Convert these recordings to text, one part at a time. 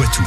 Poitou.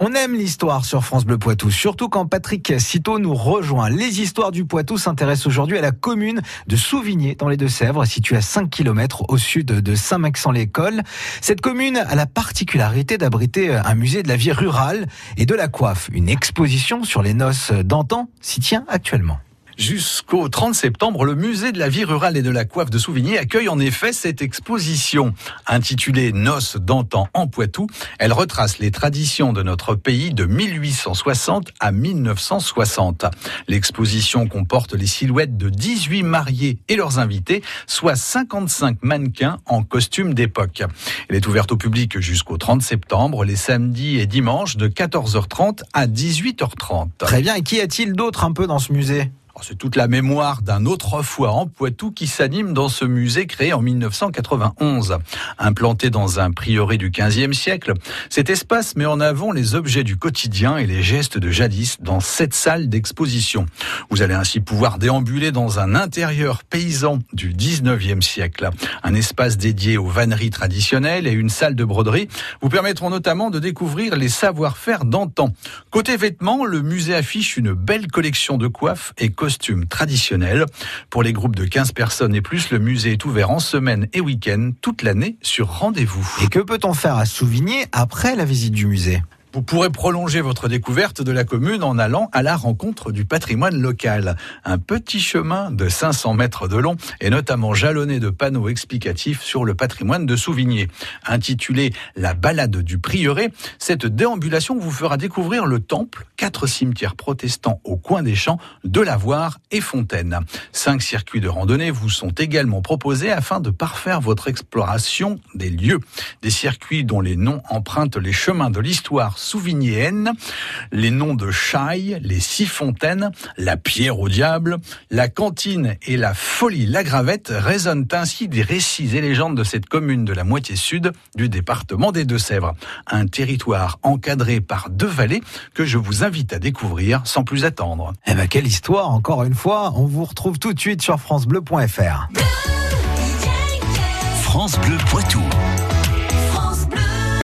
On aime l'histoire sur France Bleu Poitou, surtout quand Patrick Citeau nous rejoint. Les histoires du Poitou s'intéressent aujourd'hui à la commune de Souvigné dans les Deux-Sèvres, située à 5 km au sud de Saint-Maxent-l'École. Cette commune a la particularité d'abriter un musée de la vie rurale et de la coiffe. Une exposition sur les noces d'antan s'y tient actuellement. Jusqu'au 30 septembre, le musée de la vie rurale et de la coiffe de Souvigny accueille en effet cette exposition intitulée Noces d'antan en Poitou. Elle retrace les traditions de notre pays de 1860 à 1960. L'exposition comporte les silhouettes de 18 mariés et leurs invités, soit 55 mannequins en costume d'époque. Elle est ouverte au public jusqu'au 30 septembre, les samedis et dimanches de 14h30 à 18h30. Très bien, et qu'y a-t-il d'autre un peu dans ce musée? C'est toute la mémoire d'un autre foire en Poitou qui s'anime dans ce musée créé en 1991. Implanté dans un prieuré du 15e siècle, cet espace met en avant les objets du quotidien et les gestes de jadis dans cette salle d'exposition. Vous allez ainsi pouvoir déambuler dans un intérieur paysan du 19e siècle. Un espace dédié aux vanneries traditionnelles et une salle de broderie vous permettront notamment de découvrir les savoir-faire d'antan. Côté vêtements, le musée affiche une belle collection de coiffes et costumes traditionnels. Pour les groupes de 15 personnes et plus, le musée est ouvert en semaine et week-end toute l'année sur rendez-vous. Et que peut-on faire à Souvigné après la visite du musée? Vous pourrez prolonger votre découverte de la commune en allant à la rencontre du patrimoine local. Un petit chemin de 500 mètres de long est notamment jalonné de panneaux explicatifs sur le patrimoine de Souvigné. Intitulé La balade du prieuré, cette déambulation vous fera découvrir le temple, quatre cimetières protestants au coin des champs, de Lavoir et Fontaine. Cinq circuits de randonnée vous sont également proposés afin de parfaire votre exploration des lieux. Des circuits dont les noms empruntent les chemins de l'histoire souvignéenne, les noms de Chaille, les Six Fontaines, la Pierre au Diable, la Cantine et la Folie la Gravette résonnent ainsi des récits et légendes de cette commune de la moitié sud du département des Deux-Sèvres. Un territoire encadré par deux vallées que je vous invite à découvrir sans plus attendre. Eh ben, quelle histoire, encore une fois. On vous retrouve tout de suite sur FranceBleu.fr. France Bleu Poitou.